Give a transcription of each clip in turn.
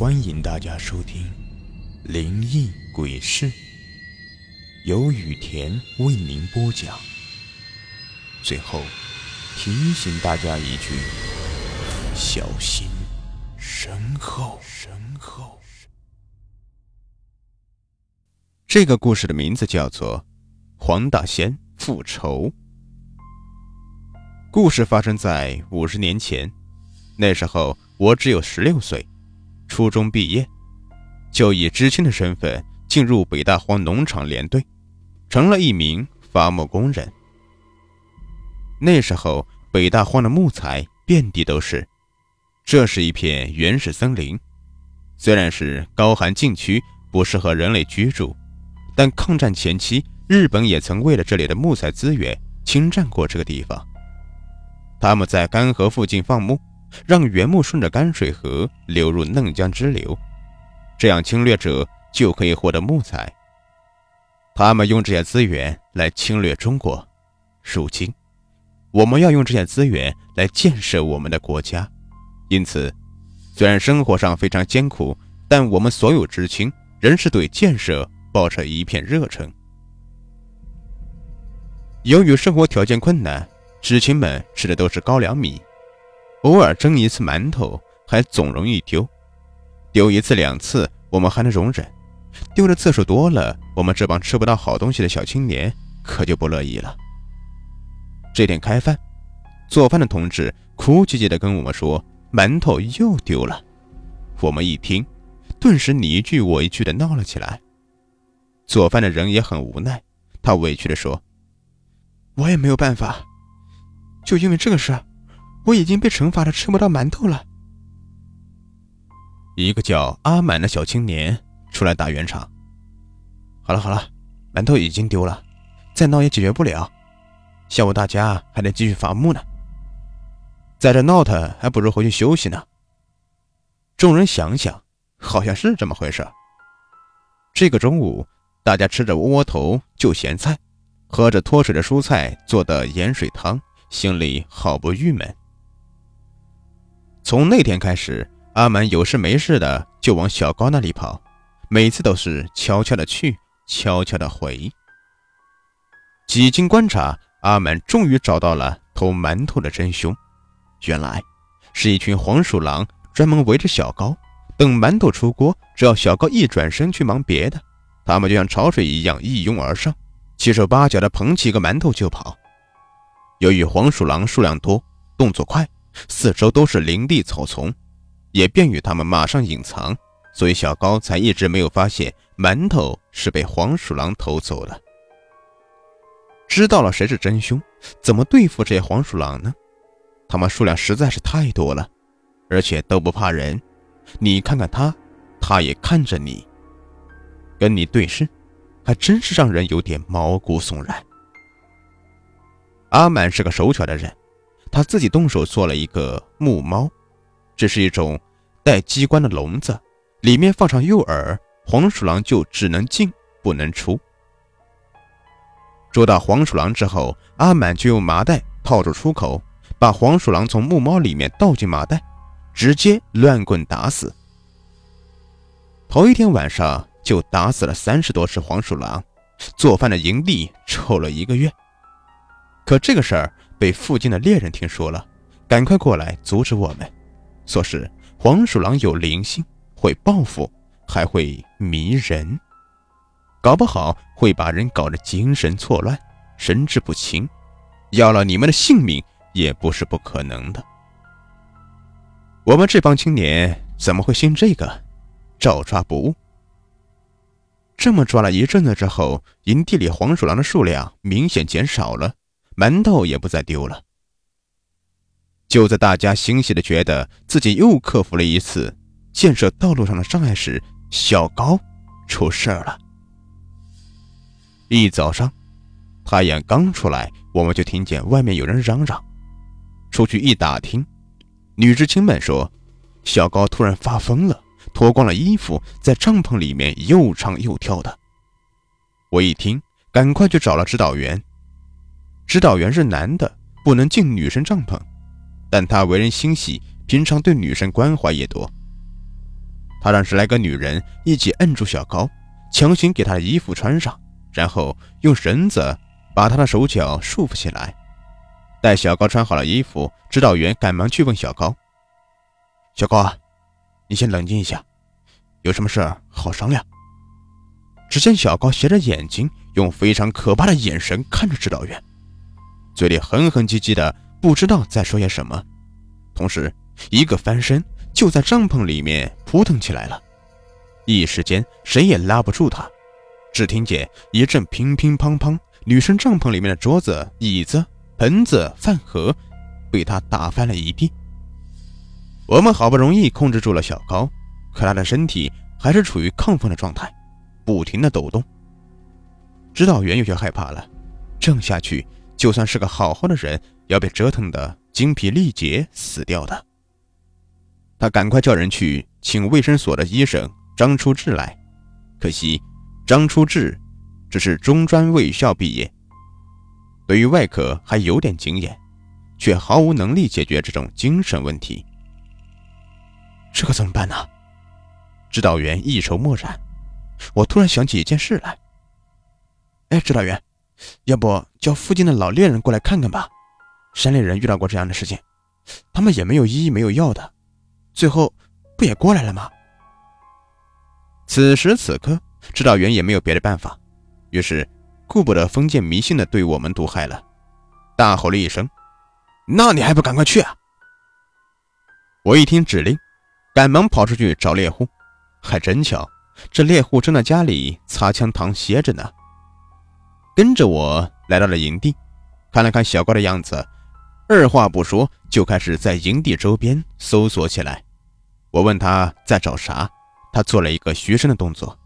欢迎大家收听《灵异鬼事》，由雨田为您播讲。最后提醒大家一句：小心身后。身后。这个故事的名字叫做《黄大仙复仇》。故事发生在五十年前，那时候我只有十六岁。初中毕业，就以知青的身份进入北大荒农场连队，成了一名伐木工人。那时候，北大荒的木材遍地都是，这是一片原始森林。虽然是高寒禁区，不适合人类居住，但抗战前期，日本也曾为了这里的木材资源侵占过这个地方。他们在干河附近放牧。让原木顺着干水河流入嫩江支流，这样侵略者就可以获得木材。他们用这些资源来侵略中国。如今，我们要用这些资源来建设我们的国家。因此，虽然生活上非常艰苦，但我们所有知青仍是对建设抱着一片热忱。由于生活条件困难，知青们吃的都是高粱米。偶尔蒸一次馒头，还总容易丢。丢一次两次，我们还能容忍；丢的次数多了，我们这帮吃不到好东西的小青年可就不乐意了。这天开饭，做饭的同志哭唧唧地跟我们说：“馒头又丢了。”我们一听，顿时你一句我一句地闹了起来。做饭的人也很无奈，他委屈地说：“我也没有办法，就因为这个事儿。”我已经被惩罚的吃不到馒头了。一个叫阿满的小青年出来打圆场。好了好了，馒头已经丢了，再闹也解决不了。下午大家还得继续伐木呢，在这闹腾还不如回去休息呢。众人想想，好像是这么回事。这个中午，大家吃着窝窝头就咸菜，喝着脱水的蔬菜做的盐水汤，心里好不郁闷。从那天开始，阿满有事没事的就往小高那里跑，每次都是悄悄的去，悄悄的回。几经观察，阿满终于找到了偷馒头的真凶，原来是一群黄鼠狼专门围着小高，等馒头出锅，只要小高一转身去忙别的，他们就像潮水一样一拥而上，七手八脚的捧起个馒头就跑。由于黄鼠狼数量多，动作快。四周都是林地草丛，也便于他们马上隐藏，所以小高才一直没有发现馒头是被黄鼠狼偷走的。知道了谁是真凶，怎么对付这些黄鼠狼呢？他们数量实在是太多了，而且都不怕人。你看看他，他也看着你，跟你对视，还真是让人有点毛骨悚然。阿满是个手巧的人。他自己动手做了一个木猫，这是一种带机关的笼子，里面放上诱饵，黄鼠狼就只能进不能出。捉到黄鼠狼之后，阿满就用麻袋套住出口，把黄鼠狼从木猫里面倒进麻袋，直接乱棍打死。头一天晚上就打死了三十多只黄鼠狼，做饭的营地臭了一个月。可这个事儿。被附近的猎人听说了，赶快过来阻止我们，说是黄鼠狼有灵性，会报复，还会迷人，搞不好会把人搞得精神错乱、神志不清，要了你们的性命也不是不可能的。我们这帮青年怎么会信这个？照抓不误。这么抓了一阵子之后，营地里黄鼠狼的数量明显减少了。馒头也不再丢了。就在大家欣喜的觉得自己又克服了一次建设道路上的障碍时，小高出事儿了。一早上，太阳刚出来，我们就听见外面有人嚷嚷。出去一打听，女知青们说，小高突然发疯了，脱光了衣服，在帐篷里面又唱又跳的。我一听，赶快去找了指导员。指导员是男的，不能进女生帐篷，但他为人心细，平常对女生关怀也多。他让十来个女人一起摁住小高，强行给他的衣服穿上，然后用绳子把他的手脚束缚起来。待小高穿好了衣服，指导员赶忙去问小高：“小高啊，你先冷静一下，有什么事好商量。”只见小高斜着眼睛，用非常可怕的眼神看着指导员，嘴里哼哼唧唧的，不知道在说些什么，同时一个翻身。就在帐篷里面扑腾起来了，一时间谁也拉不住他。只听见一阵乒乒乓乓，女生帐篷里面的桌子、椅子、盆子、饭盒被他打翻了一地。我们好不容易控制住了小高，可他的身体还是处于亢奋的状态，不停的抖动。指导员有些害怕了，这样下去，就算是个好好的人，要被折腾的精疲力竭死掉的。他赶快叫人去请卫生所的医生张初志来，可惜张初志只是中专卫校毕业，对于外科还有点经验，却毫无能力解决这种精神问题。这可怎么办呢？指导员一筹莫展。我突然想起一件事来。哎，指导员，要不叫附近的老猎人过来看看吧？山里人遇到过这样的事情，他们也没有医没有药的。最后，不也过来了吗？此时此刻，指导员也没有别的办法，于是顾不得封建迷信的对我们毒害了，大吼了一声：“那你还不赶快去啊！”我一听指令，赶忙跑出去找猎户，还真巧，这猎户正在家里擦枪膛歇着呢。跟着我来到了营地，看了看小高的样子。二话不说，就开始在营地周边搜索起来。我问他在找啥，他做了一个学生的动作。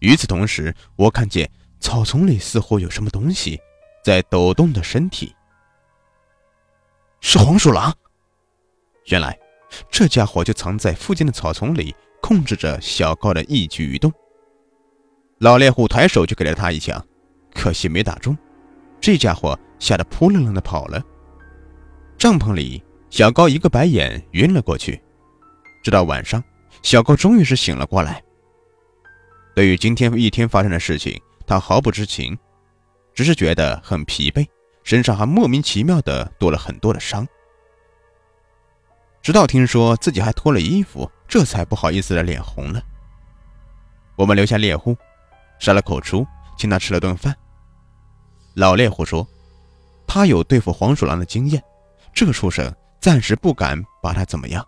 与此同时，我看见草丛里似乎有什么东西在抖动的身体，是黄鼠狼。原来这家伙就藏在附近的草丛里，控制着小高的一举一动。老猎户抬手就给了他一枪，可惜没打中，这家伙吓得扑棱棱的跑了。帐篷里，小高一个白眼晕了过去。直到晚上，小高终于是醒了过来。对于今天一天发生的事情，他毫不知情，只是觉得很疲惫，身上还莫名其妙的多了很多的伤。直到听说自己还脱了衣服，这才不好意思的脸红了。我们留下猎户，杀了口猪，请他吃了顿饭。老猎户说，他有对付黄鼠狼的经验。这个畜生暂时不敢把他怎么样，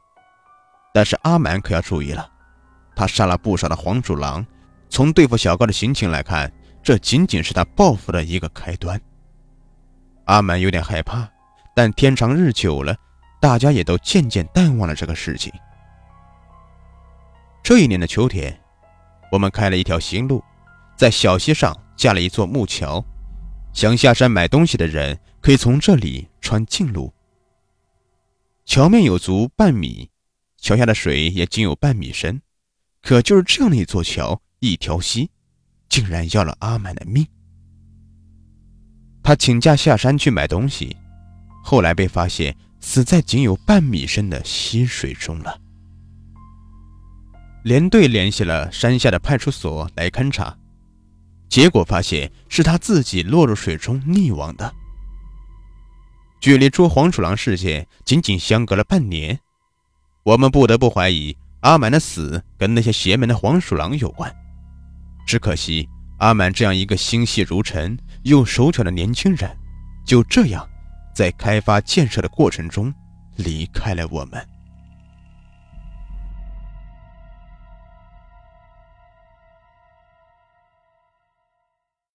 但是阿满可要注意了，他杀了不少的黄鼠狼，从对付小高的心情来看，这仅仅是他报复的一个开端。阿满有点害怕，但天长日久了，大家也都渐渐淡忘了这个事情。这一年的秋天，我们开了一条新路，在小溪上架了一座木桥，想下山买东西的人可以从这里穿近路。桥面有足半米，桥下的水也仅有半米深。可就是这样的一座桥，一条溪，竟然要了阿满的命。他请假下山去买东西，后来被发现死在仅有半米深的溪水中了。连队联系了山下的派出所来勘察，结果发现是他自己落入水中溺亡的。距离捉黄鼠狼事件仅仅相隔了半年，我们不得不怀疑阿满的死跟那些邪门的黄鼠狼有关。只可惜阿满这样一个心细如尘又手巧的年轻人，就这样在开发建设的过程中离开了我们。